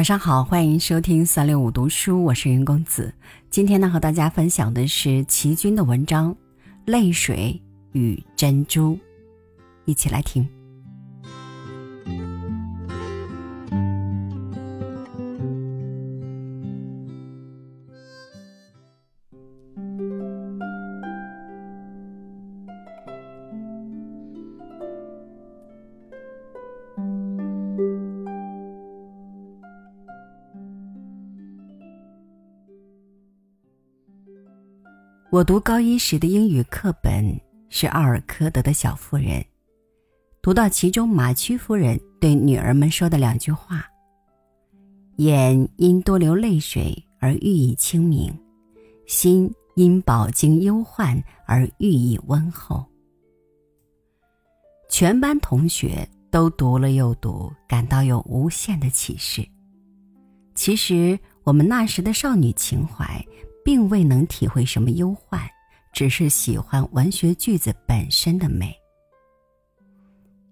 晚上好，欢迎收听三六五读书，我是云公子。今天呢，和大家分享的是齐军的文章《泪水与珍珠》，一起来听。我读高一时的英语课本是奥尔科德的《小妇人》，读到其中马屈夫人对女儿们说的两句话：“眼因多流泪水而寓意清明，心因饱经忧患而寓意温厚。”全班同学都读了又读，感到有无限的启示。其实我们那时的少女情怀。并未能体会什么忧患，只是喜欢文学句子本身的美。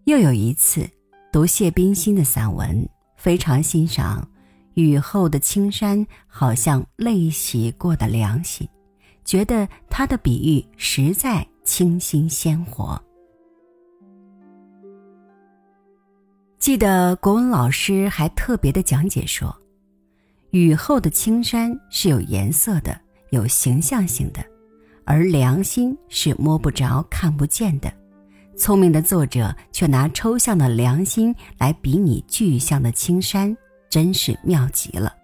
又有一次读谢冰心的散文，非常欣赏雨后的青山，好像泪洗过的良心，觉得他的比喻实在清新鲜活。记得国文老师还特别的讲解说。雨后的青山是有颜色的，有形象性的，而良心是摸不着、看不见的。聪明的作者却拿抽象的良心来比拟具象的青山，真是妙极了。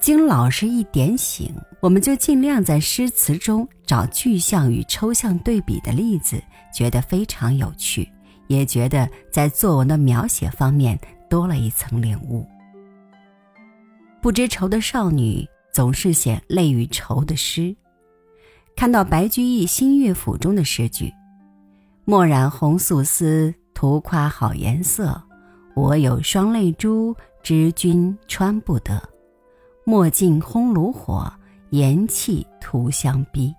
经老师一点醒，我们就尽量在诗词中找具象与抽象对比的例子，觉得非常有趣，也觉得在作文的描写方面多了一层领悟。不知愁的少女总是写泪与愁的诗。看到白居易新乐府中的诗句：“墨染红素丝，图夸好颜色。我有双泪珠，知君穿不得。墨尽烘炉火，颜气徒相逼。”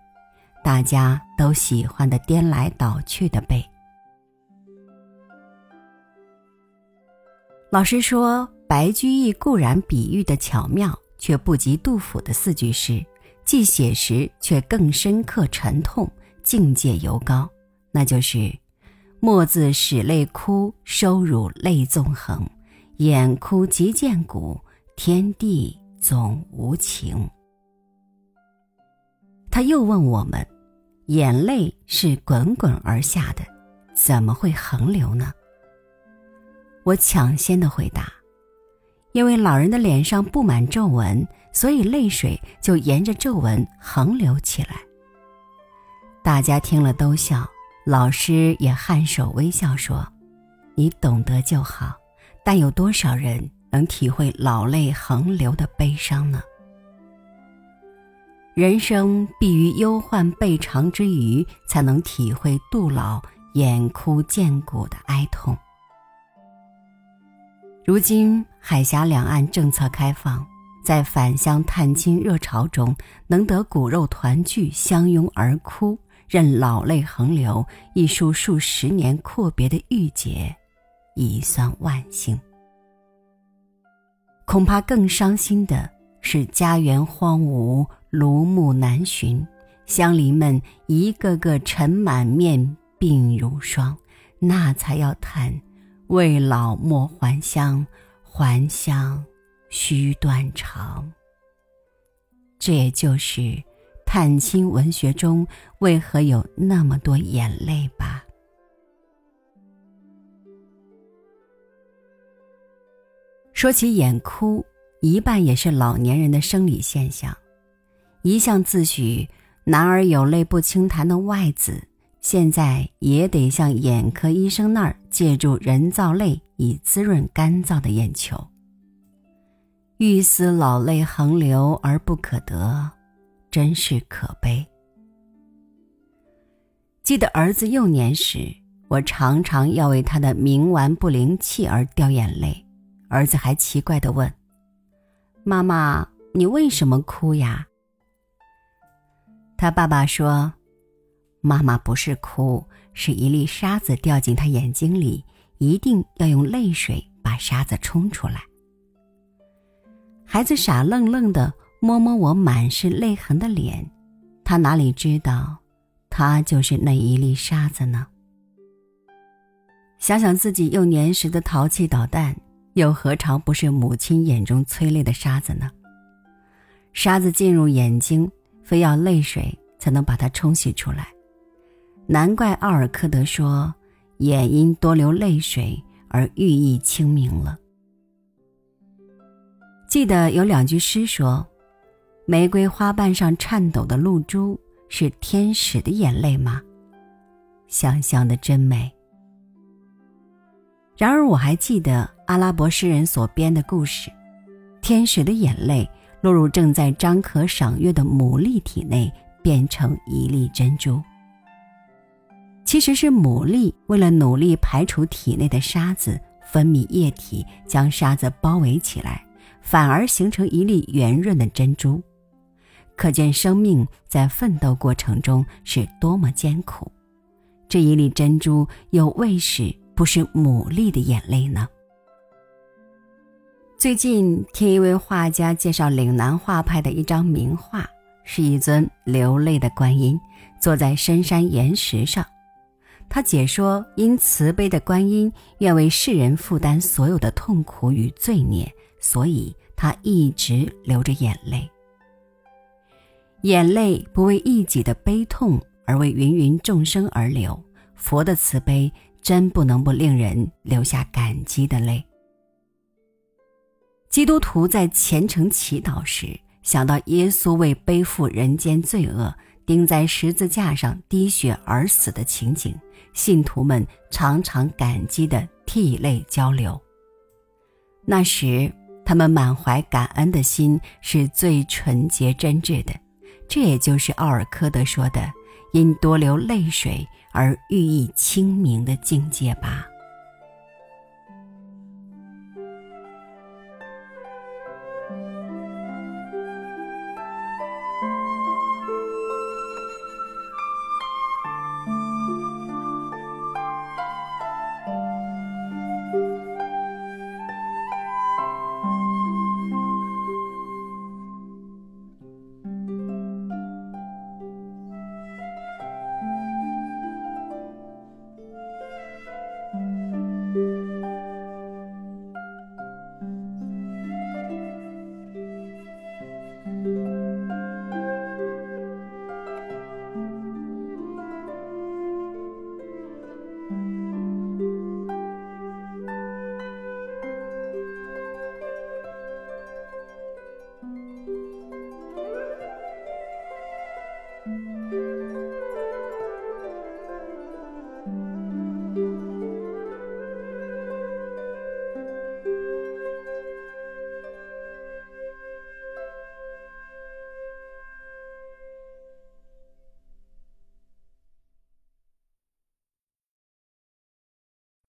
大家都喜欢的颠来倒去的背。老师说。白居易固然比喻的巧妙，却不及杜甫的四句诗，既写实却更深刻沉痛，境界尤高。那就是“墨自始泪枯，收乳泪纵横。眼哭即见骨，天地总无情。”他又问我们：“眼泪是滚滚而下的，怎么会横流呢？”我抢先的回答。因为老人的脸上布满皱纹，所以泪水就沿着皱纹横流起来。大家听了都笑，老师也颔首微笑说：“你懂得就好。”但有多少人能体会老泪横流的悲伤呢？人生必于忧患备尝之余，才能体会杜老眼哭见骨的哀痛。如今海峡两岸政策开放，在返乡探亲热潮中，能得骨肉团聚、相拥而哭，任老泪横流，一书数十年阔别的郁结，已算万幸。恐怕更伤心的是家园荒芜、庐墓难寻，乡邻们一个个尘满面、鬓如霜，那才要叹。未老莫还乡，还乡须断肠。这也就是探亲文学中为何有那么多眼泪吧。说起眼哭，一半也是老年人的生理现象。一向自诩“男儿有泪不轻弹”的外子。现在也得向眼科医生那儿借助人造泪，以滋润干燥的眼球。欲思老泪横流而不可得，真是可悲。记得儿子幼年时，我常常要为他的冥顽不灵气而掉眼泪，儿子还奇怪的问：“妈妈，你为什么哭呀？”他爸爸说。妈妈不是哭，是一粒沙子掉进他眼睛里，一定要用泪水把沙子冲出来。孩子傻愣愣的摸摸我满是泪痕的脸，他哪里知道，他就是那一粒沙子呢？想想自己幼年时的淘气捣蛋，又何尝不是母亲眼中催泪的沙子呢？沙子进入眼睛，非要泪水才能把它冲洗出来。难怪奥尔科德说：“眼因多流泪水而寓意清明了。”记得有两句诗说：“玫瑰花瓣上颤抖的露珠是天使的眼泪吗？”想象的真美。然而我还记得阿拉伯诗人所编的故事：天使的眼泪落入正在张可赏月的牡蛎体内，变成一粒珍珠。其实是牡蛎为了努力排除体内的沙子，分泌液体将沙子包围起来，反而形成一粒圆润的珍珠。可见生命在奋斗过程中是多么艰苦。这一粒珍珠又为使不是牡蛎的眼泪呢？最近听一位画家介绍岭南画派的一张名画，是一尊流泪的观音，坐在深山岩石上。他解说，因慈悲的观音愿为世人负担所有的痛苦与罪孽，所以他一直流着眼泪。眼泪不为一己的悲痛，而为芸芸众生而流。佛的慈悲真不能不令人流下感激的泪。基督徒在虔诚祈祷时，想到耶稣为背负人间罪恶，钉在十字架上滴血而死的情景。信徒们常常感激的涕泪交流。那时，他们满怀感恩的心是最纯洁真挚的，这也就是奥尔科德说的“因多流泪水而寓意清明”的境界吧。